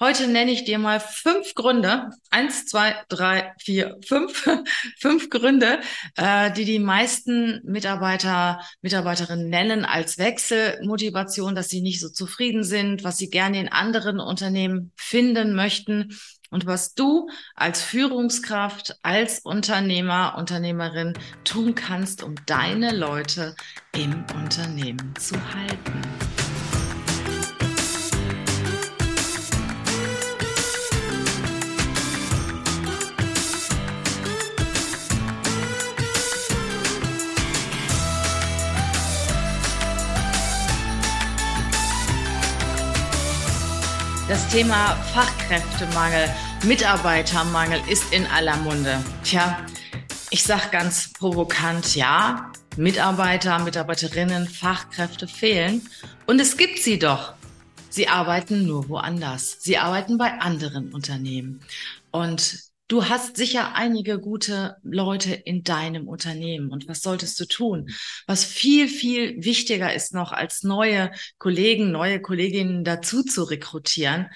Heute nenne ich dir mal fünf Gründe, eins, zwei, drei, vier, fünf, fünf Gründe, äh, die die meisten Mitarbeiter, Mitarbeiterinnen nennen als Wechselmotivation, dass sie nicht so zufrieden sind, was sie gerne in anderen Unternehmen finden möchten und was du als Führungskraft, als Unternehmer, Unternehmerin tun kannst, um deine Leute im Unternehmen zu halten. Das Thema Fachkräftemangel, Mitarbeitermangel ist in aller Munde. Tja, ich sag ganz provokant, ja, Mitarbeiter, Mitarbeiterinnen, Fachkräfte fehlen. Und es gibt sie doch. Sie arbeiten nur woanders. Sie arbeiten bei anderen Unternehmen. Und Du hast sicher einige gute Leute in deinem Unternehmen. Und was solltest du tun? Was viel, viel wichtiger ist noch, als neue Kollegen, neue Kolleginnen dazu zu rekrutieren,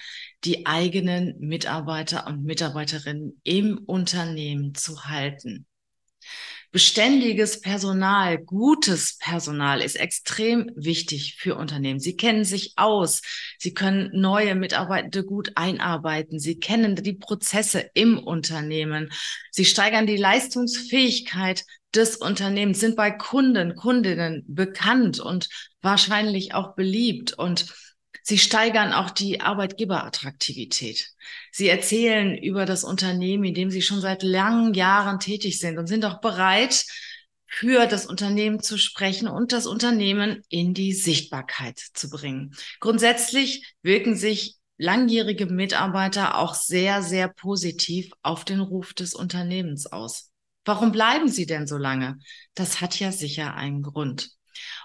die eigenen Mitarbeiter und Mitarbeiterinnen im Unternehmen zu halten beständiges Personal, gutes Personal ist extrem wichtig für Unternehmen. Sie kennen sich aus. Sie können neue Mitarbeitende gut einarbeiten. Sie kennen die Prozesse im Unternehmen. Sie steigern die Leistungsfähigkeit des Unternehmens, sind bei Kunden, Kundinnen bekannt und wahrscheinlich auch beliebt und Sie steigern auch die Arbeitgeberattraktivität. Sie erzählen über das Unternehmen, in dem Sie schon seit langen Jahren tätig sind und sind auch bereit, für das Unternehmen zu sprechen und das Unternehmen in die Sichtbarkeit zu bringen. Grundsätzlich wirken sich langjährige Mitarbeiter auch sehr, sehr positiv auf den Ruf des Unternehmens aus. Warum bleiben sie denn so lange? Das hat ja sicher einen Grund.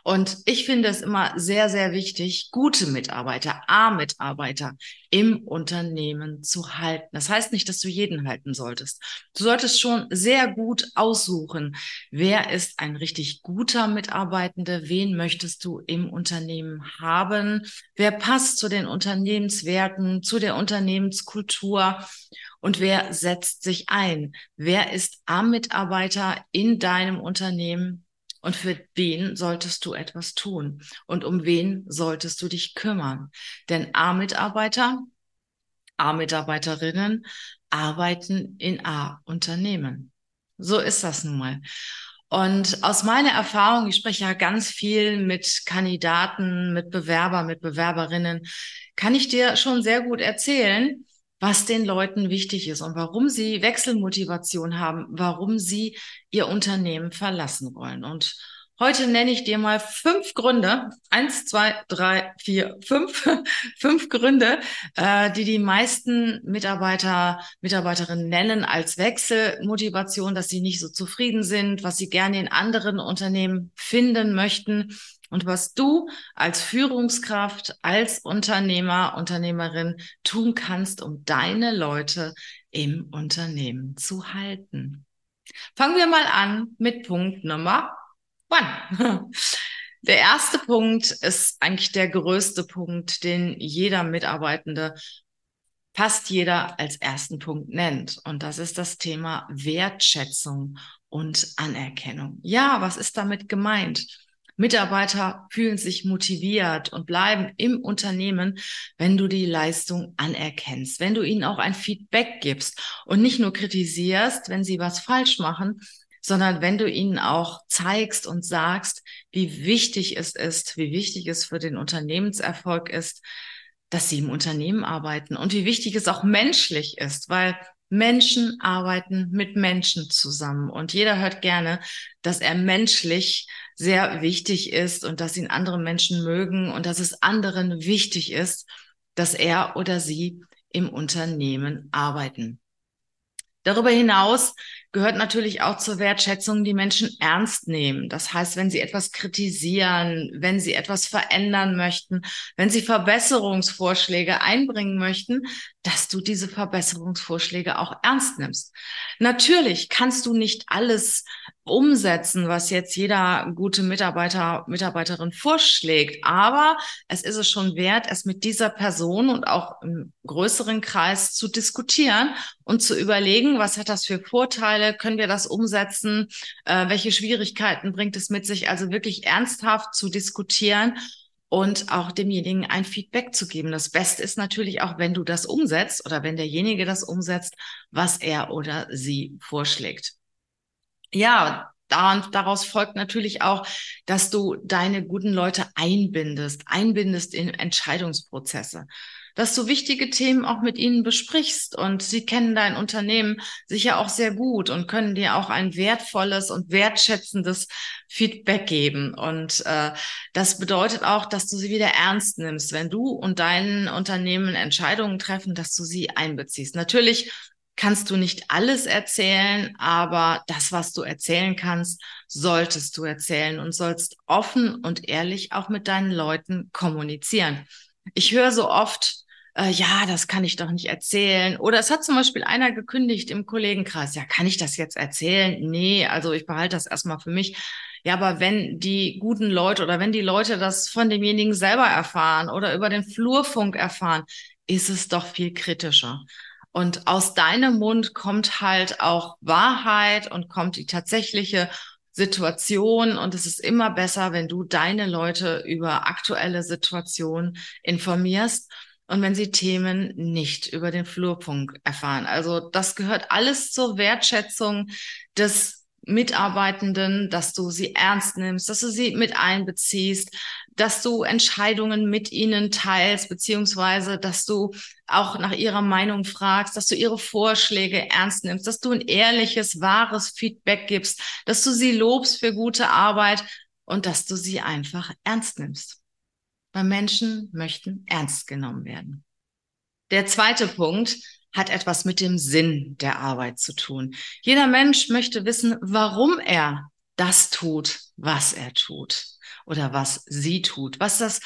Und ich finde es immer sehr, sehr wichtig, gute Mitarbeiter, A-Mitarbeiter im Unternehmen zu halten. Das heißt nicht, dass du jeden halten solltest. Du solltest schon sehr gut aussuchen, wer ist ein richtig guter Mitarbeitende, wen möchtest du im Unternehmen haben, wer passt zu den Unternehmenswerten, zu der Unternehmenskultur und wer setzt sich ein? Wer ist A-Mitarbeiter in deinem Unternehmen? Und für wen solltest du etwas tun? Und um wen solltest du dich kümmern? Denn A-Mitarbeiter, A-Mitarbeiterinnen arbeiten in A-Unternehmen. So ist das nun mal. Und aus meiner Erfahrung, ich spreche ja ganz viel mit Kandidaten, mit Bewerbern, mit Bewerberinnen, kann ich dir schon sehr gut erzählen, was den Leuten wichtig ist und warum sie Wechselmotivation haben, warum sie ihr Unternehmen verlassen wollen. Und heute nenne ich dir mal fünf Gründe, eins, zwei, drei, vier, fünf, fünf Gründe, äh, die die meisten Mitarbeiter, Mitarbeiterinnen nennen als Wechselmotivation, dass sie nicht so zufrieden sind, was sie gerne in anderen Unternehmen finden möchten und was du als Führungskraft, als Unternehmer, Unternehmerin tun kannst, um deine Leute im Unternehmen zu halten. Fangen wir mal an mit Punkt Nummer one. Der erste Punkt ist eigentlich der größte Punkt, den jeder Mitarbeitende, fast jeder als ersten Punkt nennt. Und das ist das Thema Wertschätzung und Anerkennung. Ja, was ist damit gemeint? Mitarbeiter fühlen sich motiviert und bleiben im Unternehmen, wenn du die Leistung anerkennst, wenn du ihnen auch ein Feedback gibst und nicht nur kritisierst, wenn sie was falsch machen, sondern wenn du ihnen auch zeigst und sagst, wie wichtig es ist, wie wichtig es für den Unternehmenserfolg ist, dass sie im Unternehmen arbeiten und wie wichtig es auch menschlich ist, weil Menschen arbeiten mit Menschen zusammen und jeder hört gerne, dass er menschlich sehr wichtig ist und dass ihn andere Menschen mögen und dass es anderen wichtig ist, dass er oder sie im Unternehmen arbeiten. Darüber hinaus gehört natürlich auch zur Wertschätzung, die Menschen ernst nehmen. Das heißt, wenn sie etwas kritisieren, wenn sie etwas verändern möchten, wenn sie Verbesserungsvorschläge einbringen möchten, dass du diese Verbesserungsvorschläge auch ernst nimmst. Natürlich kannst du nicht alles umsetzen, was jetzt jeder gute Mitarbeiter, Mitarbeiterin vorschlägt. Aber es ist es schon wert, es mit dieser Person und auch im größeren Kreis zu diskutieren und zu überlegen, was hat das für Vorteile? Können wir das umsetzen? Äh, welche Schwierigkeiten bringt es mit sich? Also wirklich ernsthaft zu diskutieren und auch demjenigen ein Feedback zu geben. Das Beste ist natürlich auch, wenn du das umsetzt oder wenn derjenige das umsetzt, was er oder sie vorschlägt. Ja, daraus folgt natürlich auch, dass du deine guten Leute einbindest, einbindest in Entscheidungsprozesse dass du wichtige Themen auch mit ihnen besprichst und sie kennen dein Unternehmen sicher auch sehr gut und können dir auch ein wertvolles und wertschätzendes Feedback geben. Und äh, das bedeutet auch, dass du sie wieder ernst nimmst, wenn du und dein Unternehmen Entscheidungen treffen, dass du sie einbeziehst. Natürlich kannst du nicht alles erzählen, aber das, was du erzählen kannst, solltest du erzählen und sollst offen und ehrlich auch mit deinen Leuten kommunizieren. Ich höre so oft, äh, ja, das kann ich doch nicht erzählen. Oder es hat zum Beispiel einer gekündigt im Kollegenkreis, ja, kann ich das jetzt erzählen? Nee, also ich behalte das erstmal für mich. Ja, aber wenn die guten Leute oder wenn die Leute das von demjenigen selber erfahren oder über den Flurfunk erfahren, ist es doch viel kritischer. Und aus deinem Mund kommt halt auch Wahrheit und kommt die tatsächliche Situation. Und es ist immer besser, wenn du deine Leute über aktuelle Situationen informierst und wenn sie Themen nicht über den Flurpunkt erfahren. Also das gehört alles zur Wertschätzung des Mitarbeitenden, dass du sie ernst nimmst, dass du sie mit einbeziehst, dass du Entscheidungen mit ihnen teilst, beziehungsweise dass du auch nach ihrer Meinung fragst, dass du ihre Vorschläge ernst nimmst, dass du ein ehrliches, wahres Feedback gibst, dass du sie lobst für gute Arbeit und dass du sie einfach ernst nimmst. Weil Menschen möchten ernst genommen werden. Der zweite Punkt hat etwas mit dem Sinn der Arbeit zu tun. Jeder Mensch möchte wissen, warum er das tut, was er tut oder was sie tut, was das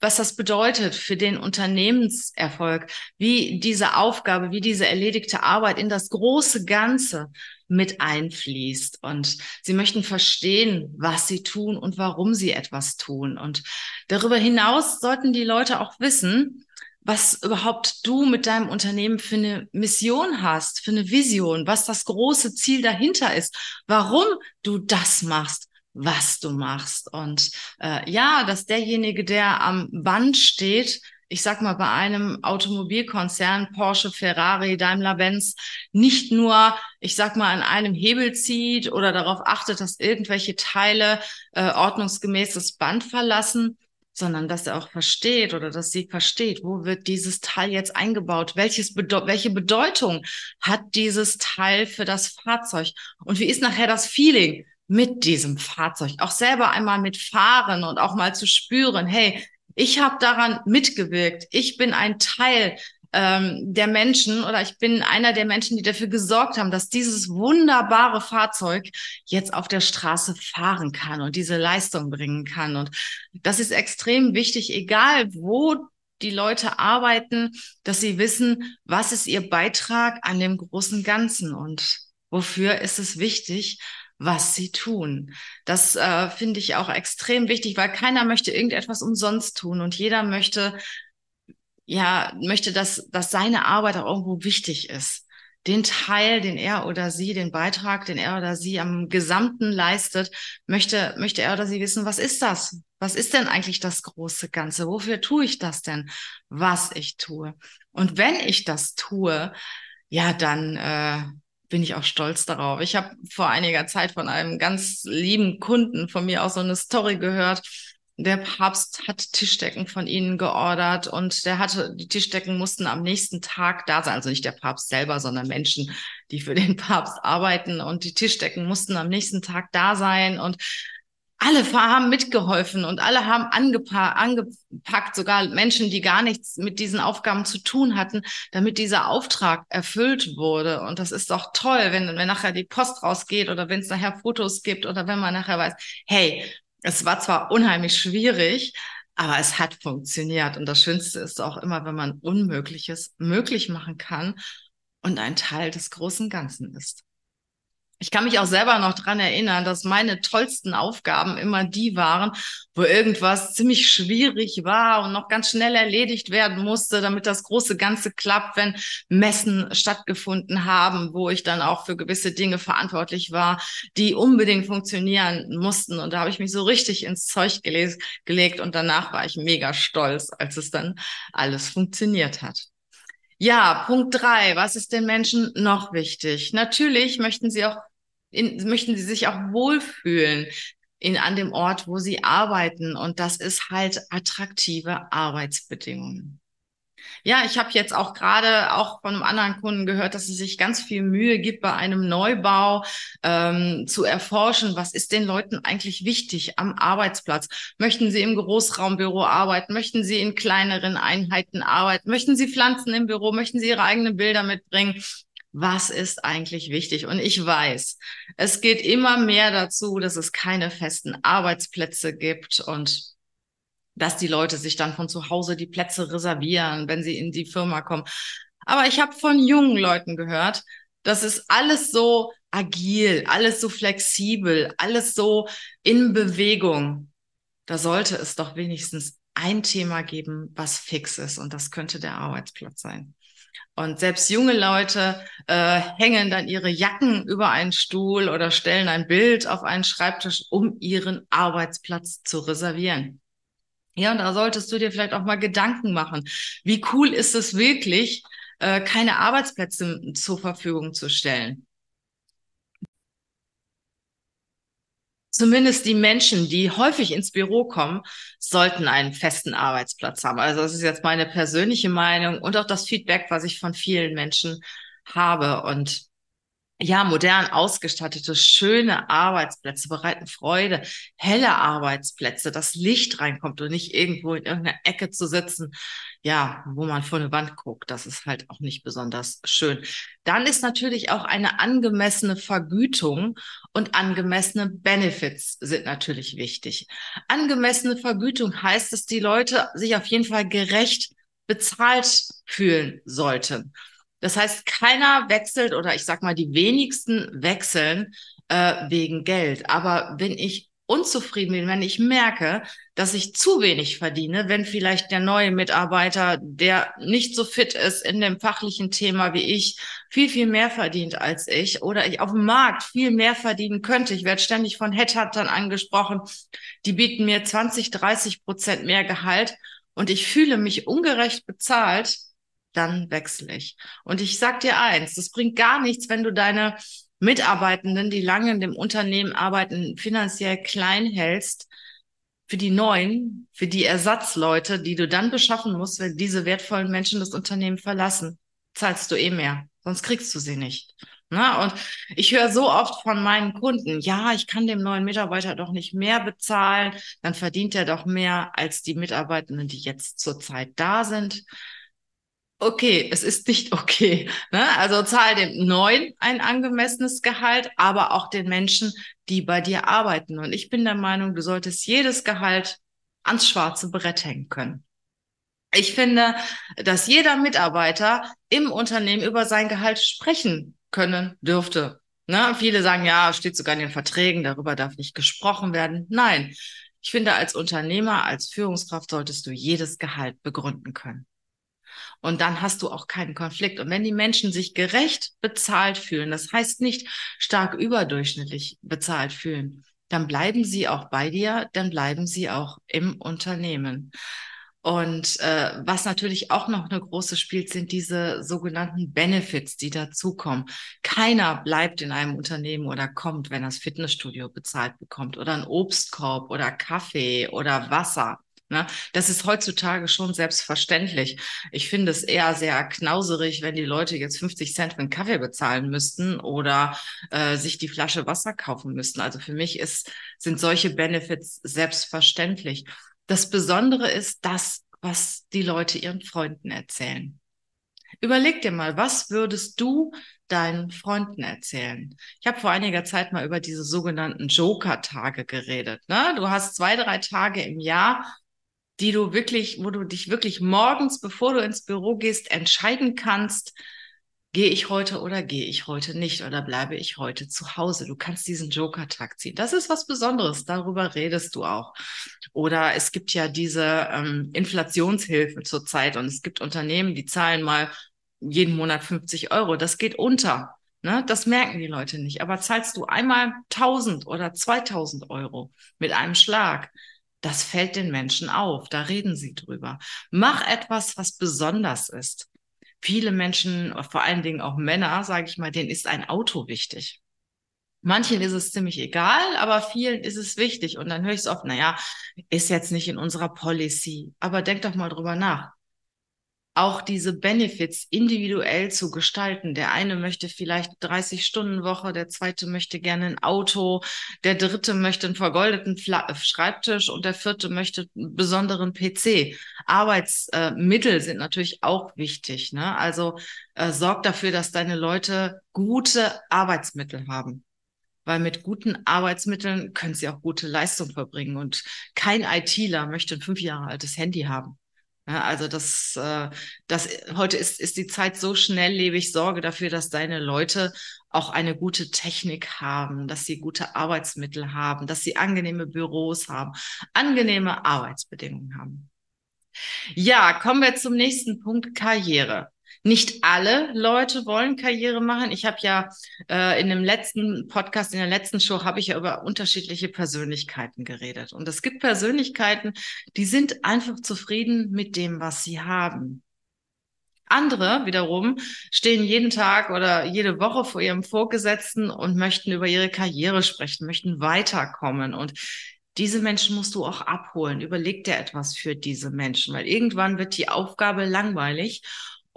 was das bedeutet für den Unternehmenserfolg, wie diese Aufgabe, wie diese erledigte Arbeit in das große Ganze mit einfließt. Und sie möchten verstehen, was sie tun und warum sie etwas tun. Und darüber hinaus sollten die Leute auch wissen, was überhaupt du mit deinem Unternehmen für eine Mission hast, für eine Vision, was das große Ziel dahinter ist, warum du das machst, was du machst. Und äh, ja, dass derjenige, der am Band steht, ich sag mal, bei einem Automobilkonzern, Porsche, Ferrari, Daimler-Benz, nicht nur, ich sag mal, an einem Hebel zieht oder darauf achtet, dass irgendwelche Teile äh, ordnungsgemäß das Band verlassen, sondern dass er auch versteht oder dass sie versteht, wo wird dieses Teil jetzt eingebaut, welches Bede welche Bedeutung hat dieses Teil für das Fahrzeug? Und wie ist nachher das Feeling mit diesem Fahrzeug, auch selber einmal mitfahren und auch mal zu spüren, hey, ich habe daran mitgewirkt, ich bin ein Teil ähm, der Menschen oder ich bin einer der Menschen, die dafür gesorgt haben, dass dieses wunderbare Fahrzeug jetzt auf der Straße fahren kann und diese Leistung bringen kann. Und das ist extrem wichtig, egal wo die Leute arbeiten, dass sie wissen, was ist ihr Beitrag an dem großen Ganzen und wofür ist es wichtig, was sie tun. Das äh, finde ich auch extrem wichtig, weil keiner möchte irgendetwas umsonst tun und jeder möchte ja, möchte, dass, dass seine Arbeit auch irgendwo wichtig ist. Den Teil, den er oder sie, den Beitrag, den er oder sie am Gesamten leistet, möchte, möchte er oder sie wissen, was ist das? Was ist denn eigentlich das große Ganze? Wofür tue ich das denn, was ich tue? Und wenn ich das tue, ja, dann äh, bin ich auch stolz darauf. Ich habe vor einiger Zeit von einem ganz lieben Kunden von mir auch so eine Story gehört der Papst hat Tischdecken von ihnen geordert und der hatte, die Tischdecken mussten am nächsten Tag da sein. Also nicht der Papst selber, sondern Menschen, die für den Papst arbeiten und die Tischdecken mussten am nächsten Tag da sein und alle haben mitgeholfen und alle haben angepa angepackt, sogar Menschen, die gar nichts mit diesen Aufgaben zu tun hatten, damit dieser Auftrag erfüllt wurde. Und das ist doch toll, wenn, wenn nachher die Post rausgeht oder wenn es nachher Fotos gibt oder wenn man nachher weiß, hey, es war zwar unheimlich schwierig, aber es hat funktioniert. Und das Schönste ist auch immer, wenn man Unmögliches möglich machen kann und ein Teil des großen Ganzen ist. Ich kann mich auch selber noch dran erinnern, dass meine tollsten Aufgaben immer die waren, wo irgendwas ziemlich schwierig war und noch ganz schnell erledigt werden musste, damit das große Ganze klappt, wenn Messen stattgefunden haben, wo ich dann auch für gewisse Dinge verantwortlich war, die unbedingt funktionieren mussten. Und da habe ich mich so richtig ins Zeug gelegt und danach war ich mega stolz, als es dann alles funktioniert hat. Ja, Punkt drei. Was ist den Menschen noch wichtig? Natürlich möchten sie auch, in, möchten sie sich auch wohlfühlen in, an dem Ort, wo sie arbeiten. Und das ist halt attraktive Arbeitsbedingungen. Ja, ich habe jetzt auch gerade auch von einem anderen Kunden gehört, dass es sich ganz viel Mühe gibt, bei einem Neubau ähm, zu erforschen, was ist den Leuten eigentlich wichtig am Arbeitsplatz. Möchten sie im Großraumbüro arbeiten? Möchten sie in kleineren Einheiten arbeiten? Möchten sie Pflanzen im Büro? Möchten sie ihre eigenen Bilder mitbringen? Was ist eigentlich wichtig? Und ich weiß, es geht immer mehr dazu, dass es keine festen Arbeitsplätze gibt und dass die Leute sich dann von zu Hause die Plätze reservieren, wenn sie in die Firma kommen. Aber ich habe von jungen Leuten gehört, das ist alles so agil, alles so flexibel, alles so in Bewegung. Da sollte es doch wenigstens ein Thema geben, was fix ist. Und das könnte der Arbeitsplatz sein. Und selbst junge Leute äh, hängen dann ihre Jacken über einen Stuhl oder stellen ein Bild auf einen Schreibtisch, um ihren Arbeitsplatz zu reservieren. Ja, und da solltest du dir vielleicht auch mal Gedanken machen. Wie cool ist es wirklich, äh, keine Arbeitsplätze zur Verfügung zu stellen? Zumindest die Menschen, die häufig ins Büro kommen, sollten einen festen Arbeitsplatz haben. Also das ist jetzt meine persönliche Meinung und auch das Feedback, was ich von vielen Menschen habe. Und ja, modern ausgestattete, schöne Arbeitsplätze bereiten Freude, helle Arbeitsplätze, dass Licht reinkommt und nicht irgendwo in irgendeiner Ecke zu sitzen, ja, wo man vor eine Wand guckt. Das ist halt auch nicht besonders schön. Dann ist natürlich auch eine angemessene Vergütung und angemessene Benefits sind natürlich wichtig. Angemessene Vergütung heißt, dass die Leute sich auf jeden Fall gerecht bezahlt fühlen sollten. Das heißt, keiner wechselt oder ich sag mal, die wenigsten wechseln äh, wegen Geld. Aber wenn ich unzufrieden bin, wenn ich merke, dass ich zu wenig verdiene, wenn vielleicht der neue Mitarbeiter, der nicht so fit ist in dem fachlichen Thema wie ich, viel, viel mehr verdient als ich oder ich auf dem Markt viel mehr verdienen könnte. Ich werde ständig von Headhuntern angesprochen, die bieten mir 20, 30 Prozent mehr Gehalt und ich fühle mich ungerecht bezahlt, dann wechsle ich. Und ich sag dir eins, das bringt gar nichts, wenn du deine Mitarbeitenden, die lange in dem Unternehmen arbeiten, finanziell klein hältst für die neuen, für die Ersatzleute, die du dann beschaffen musst, wenn diese wertvollen Menschen das Unternehmen verlassen, zahlst du eh mehr. Sonst kriegst du sie nicht. Na, und ich höre so oft von meinen Kunden, ja, ich kann dem neuen Mitarbeiter doch nicht mehr bezahlen, dann verdient er doch mehr als die Mitarbeitenden, die jetzt zurzeit da sind okay, es ist nicht okay. Ne? Also zahl dem Neuen ein angemessenes Gehalt, aber auch den Menschen, die bei dir arbeiten. Und ich bin der Meinung, du solltest jedes Gehalt ans schwarze Brett hängen können. Ich finde, dass jeder Mitarbeiter im Unternehmen über sein Gehalt sprechen können dürfte. Ne? Viele sagen, ja, steht sogar in den Verträgen, darüber darf nicht gesprochen werden. Nein, ich finde, als Unternehmer, als Führungskraft solltest du jedes Gehalt begründen können. Und dann hast du auch keinen Konflikt. Und wenn die Menschen sich gerecht bezahlt fühlen, das heißt nicht stark überdurchschnittlich bezahlt fühlen, dann bleiben sie auch bei dir, dann bleiben sie auch im Unternehmen. Und äh, was natürlich auch noch eine große spielt, sind diese sogenannten Benefits, die dazukommen. Keiner bleibt in einem Unternehmen oder kommt, wenn das Fitnessstudio bezahlt bekommt oder ein Obstkorb oder Kaffee oder Wasser. Ne? Das ist heutzutage schon selbstverständlich. Ich finde es eher sehr knauserig, wenn die Leute jetzt 50 Cent für einen Kaffee bezahlen müssten oder äh, sich die Flasche Wasser kaufen müssten. Also für mich ist, sind solche Benefits selbstverständlich. Das Besondere ist das, was die Leute ihren Freunden erzählen. Überleg dir mal, was würdest du deinen Freunden erzählen? Ich habe vor einiger Zeit mal über diese sogenannten Joker-Tage geredet. Ne? Du hast zwei, drei Tage im Jahr, die du wirklich, wo du dich wirklich morgens, bevor du ins Büro gehst, entscheiden kannst, gehe ich heute oder gehe ich heute nicht oder bleibe ich heute zu Hause. Du kannst diesen Joker-Tag ziehen. Das ist was Besonderes, darüber redest du auch. Oder es gibt ja diese ähm, Inflationshilfe zurzeit und es gibt Unternehmen, die zahlen mal jeden Monat 50 Euro. Das geht unter. Ne? Das merken die Leute nicht. Aber zahlst du einmal 1000 oder 2000 Euro mit einem Schlag, das fällt den Menschen auf. Da reden sie drüber. Mach etwas, was besonders ist. Viele Menschen, vor allen Dingen auch Männer, sage ich mal, denen ist ein Auto wichtig. Manchen ist es ziemlich egal, aber vielen ist es wichtig. Und dann höre ich es oft, naja, ist jetzt nicht in unserer Policy. Aber denk doch mal drüber nach auch diese Benefits individuell zu gestalten. Der eine möchte vielleicht 30 Stunden Woche, der zweite möchte gerne ein Auto, der dritte möchte einen vergoldeten Fla Schreibtisch und der vierte möchte einen besonderen PC. Arbeitsmittel äh, sind natürlich auch wichtig. Ne? Also äh, sorg dafür, dass deine Leute gute Arbeitsmittel haben weil mit guten Arbeitsmitteln können sie auch gute Leistung verbringen. Und kein ITler möchte ein fünf Jahre altes Handy haben. Ja, also das, äh, das heute ist, ist die Zeit so schnelllebig. Sorge dafür, dass deine Leute auch eine gute Technik haben, dass sie gute Arbeitsmittel haben, dass sie angenehme Büros haben, angenehme Arbeitsbedingungen haben. Ja, kommen wir zum nächsten Punkt, Karriere. Nicht alle Leute wollen Karriere machen. Ich habe ja äh, in dem letzten Podcast, in der letzten Show, habe ich ja über unterschiedliche Persönlichkeiten geredet. Und es gibt Persönlichkeiten, die sind einfach zufrieden mit dem, was sie haben. Andere wiederum stehen jeden Tag oder jede Woche vor ihrem Vorgesetzten und möchten über ihre Karriere sprechen, möchten weiterkommen. Und diese Menschen musst du auch abholen. Überleg dir etwas für diese Menschen, weil irgendwann wird die Aufgabe langweilig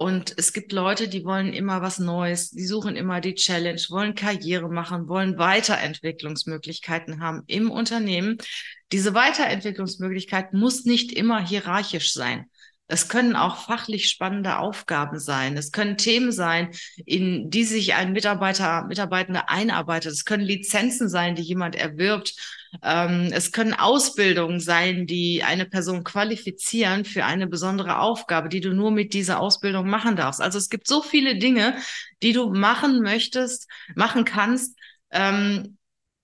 und es gibt Leute, die wollen immer was Neues, die suchen immer die Challenge, wollen Karriere machen, wollen Weiterentwicklungsmöglichkeiten haben im Unternehmen. Diese Weiterentwicklungsmöglichkeit muss nicht immer hierarchisch sein. Es können auch fachlich spannende Aufgaben sein. Es können Themen sein, in die sich ein Mitarbeiter, Mitarbeitende einarbeitet. Es können Lizenzen sein, die jemand erwirbt. Ähm, es können Ausbildungen sein, die eine Person qualifizieren für eine besondere Aufgabe, die du nur mit dieser Ausbildung machen darfst. Also es gibt so viele Dinge, die du machen möchtest, machen kannst, ähm,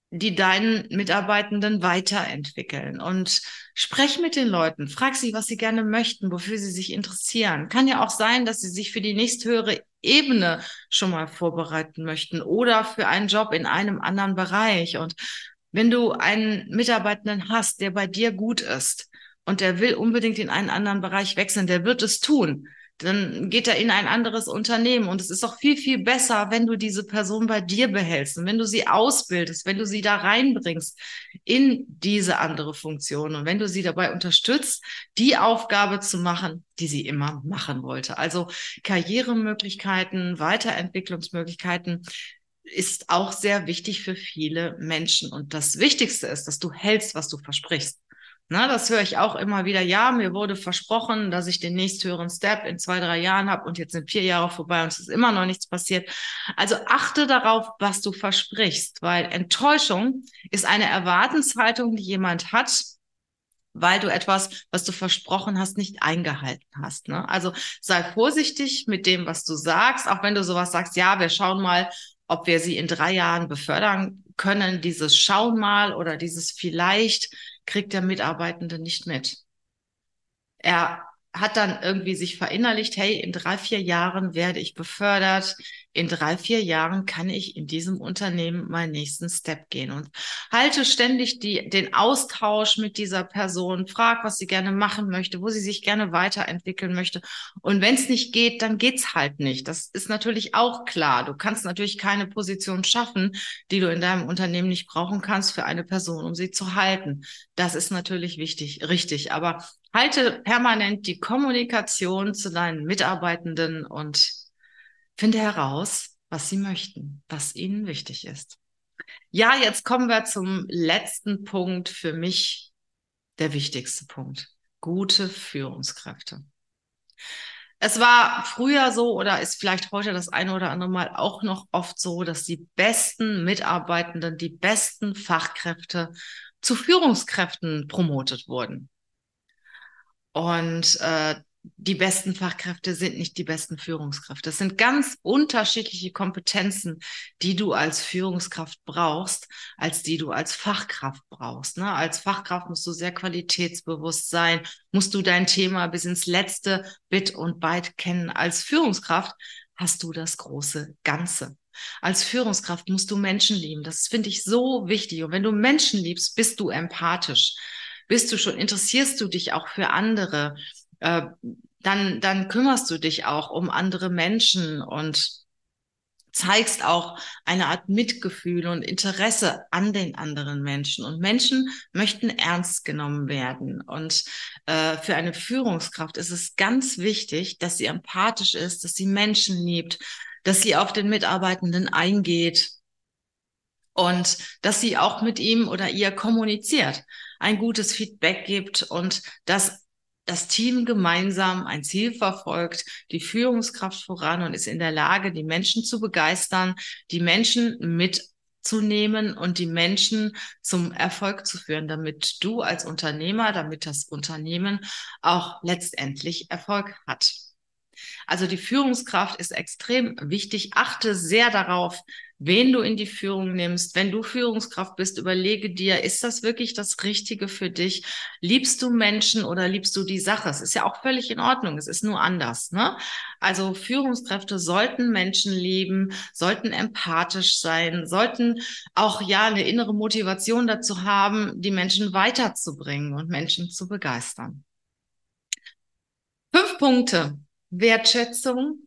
die deinen Mitarbeitenden weiterentwickeln. Und sprech mit den Leuten, frag sie, was sie gerne möchten, wofür sie sich interessieren. Kann ja auch sein, dass sie sich für die nächsthöhere Ebene schon mal vorbereiten möchten oder für einen Job in einem anderen Bereich. Und wenn du einen Mitarbeitenden hast, der bei dir gut ist und der will unbedingt in einen anderen Bereich wechseln, der wird es tun dann geht er in ein anderes Unternehmen. Und es ist auch viel, viel besser, wenn du diese Person bei dir behältst und wenn du sie ausbildest, wenn du sie da reinbringst in diese andere Funktion und wenn du sie dabei unterstützt, die Aufgabe zu machen, die sie immer machen wollte. Also Karrieremöglichkeiten, Weiterentwicklungsmöglichkeiten ist auch sehr wichtig für viele Menschen. Und das Wichtigste ist, dass du hältst, was du versprichst. Na, das höre ich auch immer wieder. Ja, mir wurde versprochen, dass ich den nächsthöheren Step in zwei, drei Jahren habe und jetzt sind vier Jahre vorbei und es ist immer noch nichts passiert. Also achte darauf, was du versprichst, weil Enttäuschung ist eine Erwartenshaltung, die jemand hat, weil du etwas, was du versprochen hast, nicht eingehalten hast. Ne? Also sei vorsichtig mit dem, was du sagst, auch wenn du sowas sagst, ja, wir schauen mal, ob wir sie in drei Jahren befördern können. Dieses Schauen mal oder dieses vielleicht kriegt der Mitarbeitende nicht mit. Er hat dann irgendwie sich verinnerlicht, hey, in drei, vier Jahren werde ich befördert, in drei, vier Jahren kann ich in diesem Unternehmen meinen nächsten Step gehen und halte ständig die, den Austausch mit dieser Person, frag, was sie gerne machen möchte, wo sie sich gerne weiterentwickeln möchte. Und wenn es nicht geht, dann geht's halt nicht. Das ist natürlich auch klar. Du kannst natürlich keine Position schaffen, die du in deinem Unternehmen nicht brauchen kannst für eine Person, um sie zu halten. Das ist natürlich wichtig, richtig. Aber Halte permanent die Kommunikation zu deinen Mitarbeitenden und finde heraus, was sie möchten, was ihnen wichtig ist. Ja, jetzt kommen wir zum letzten Punkt, für mich der wichtigste Punkt. Gute Führungskräfte. Es war früher so oder ist vielleicht heute das eine oder andere Mal auch noch oft so, dass die besten Mitarbeitenden, die besten Fachkräfte zu Führungskräften promotet wurden. Und äh, die besten Fachkräfte sind nicht die besten Führungskräfte. Das sind ganz unterschiedliche Kompetenzen, die du als Führungskraft brauchst, als die du als Fachkraft brauchst. Ne? Als Fachkraft musst du sehr qualitätsbewusst sein, musst du dein Thema bis ins letzte Bit und Byte kennen. Als Führungskraft hast du das große Ganze. Als Führungskraft musst du Menschen lieben. Das finde ich so wichtig. Und wenn du Menschen liebst, bist du empathisch. Bist du schon, interessierst du dich auch für andere? Äh, dann, dann kümmerst du dich auch um andere Menschen und zeigst auch eine Art Mitgefühl und Interesse an den anderen Menschen. Und Menschen möchten ernst genommen werden. Und äh, für eine Führungskraft ist es ganz wichtig, dass sie empathisch ist, dass sie Menschen liebt, dass sie auf den Mitarbeitenden eingeht und dass sie auch mit ihm oder ihr kommuniziert, ein gutes Feedback gibt und dass das Team gemeinsam ein Ziel verfolgt, die Führungskraft voran und ist in der Lage, die Menschen zu begeistern, die Menschen mitzunehmen und die Menschen zum Erfolg zu führen, damit du als Unternehmer, damit das Unternehmen auch letztendlich Erfolg hat. Also die Führungskraft ist extrem wichtig. Achte sehr darauf, wen du in die Führung nimmst. Wenn du Führungskraft bist, überlege dir, ist das wirklich das Richtige für dich? Liebst du Menschen oder liebst du die Sache? Es ist ja auch völlig in Ordnung. Es ist nur anders. Ne? Also Führungskräfte sollten Menschen lieben, sollten empathisch sein, sollten auch ja eine innere Motivation dazu haben, die Menschen weiterzubringen und Menschen zu begeistern. Fünf Punkte. Wertschätzung,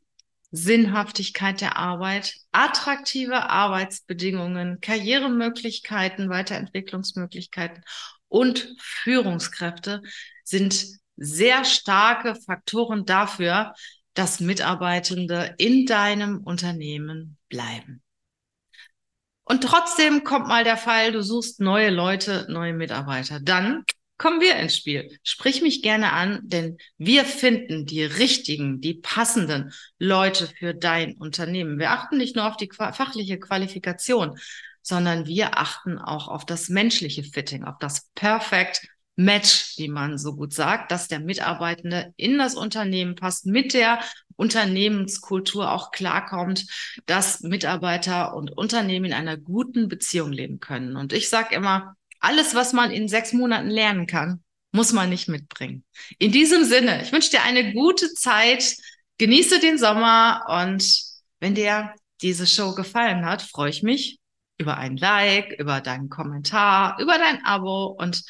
Sinnhaftigkeit der Arbeit, attraktive Arbeitsbedingungen, Karrieremöglichkeiten, Weiterentwicklungsmöglichkeiten und Führungskräfte sind sehr starke Faktoren dafür, dass Mitarbeitende in deinem Unternehmen bleiben. Und trotzdem kommt mal der Fall, du suchst neue Leute, neue Mitarbeiter. Dann kommen wir ins Spiel. Sprich mich gerne an, denn wir finden die richtigen, die passenden Leute für dein Unternehmen. Wir achten nicht nur auf die fachliche Qualifikation, sondern wir achten auch auf das menschliche Fitting, auf das Perfect Match, wie man so gut sagt, dass der Mitarbeitende in das Unternehmen passt, mit der Unternehmenskultur auch klarkommt, dass Mitarbeiter und Unternehmen in einer guten Beziehung leben können. Und ich sage immer, alles, was man in sechs Monaten lernen kann, muss man nicht mitbringen. In diesem Sinne, ich wünsche dir eine gute Zeit, genieße den Sommer und wenn dir diese Show gefallen hat, freue ich mich über ein Like, über deinen Kommentar, über dein Abo und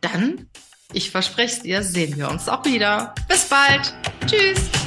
dann, ich verspreche es dir, sehen wir uns auch wieder. Bis bald. Tschüss.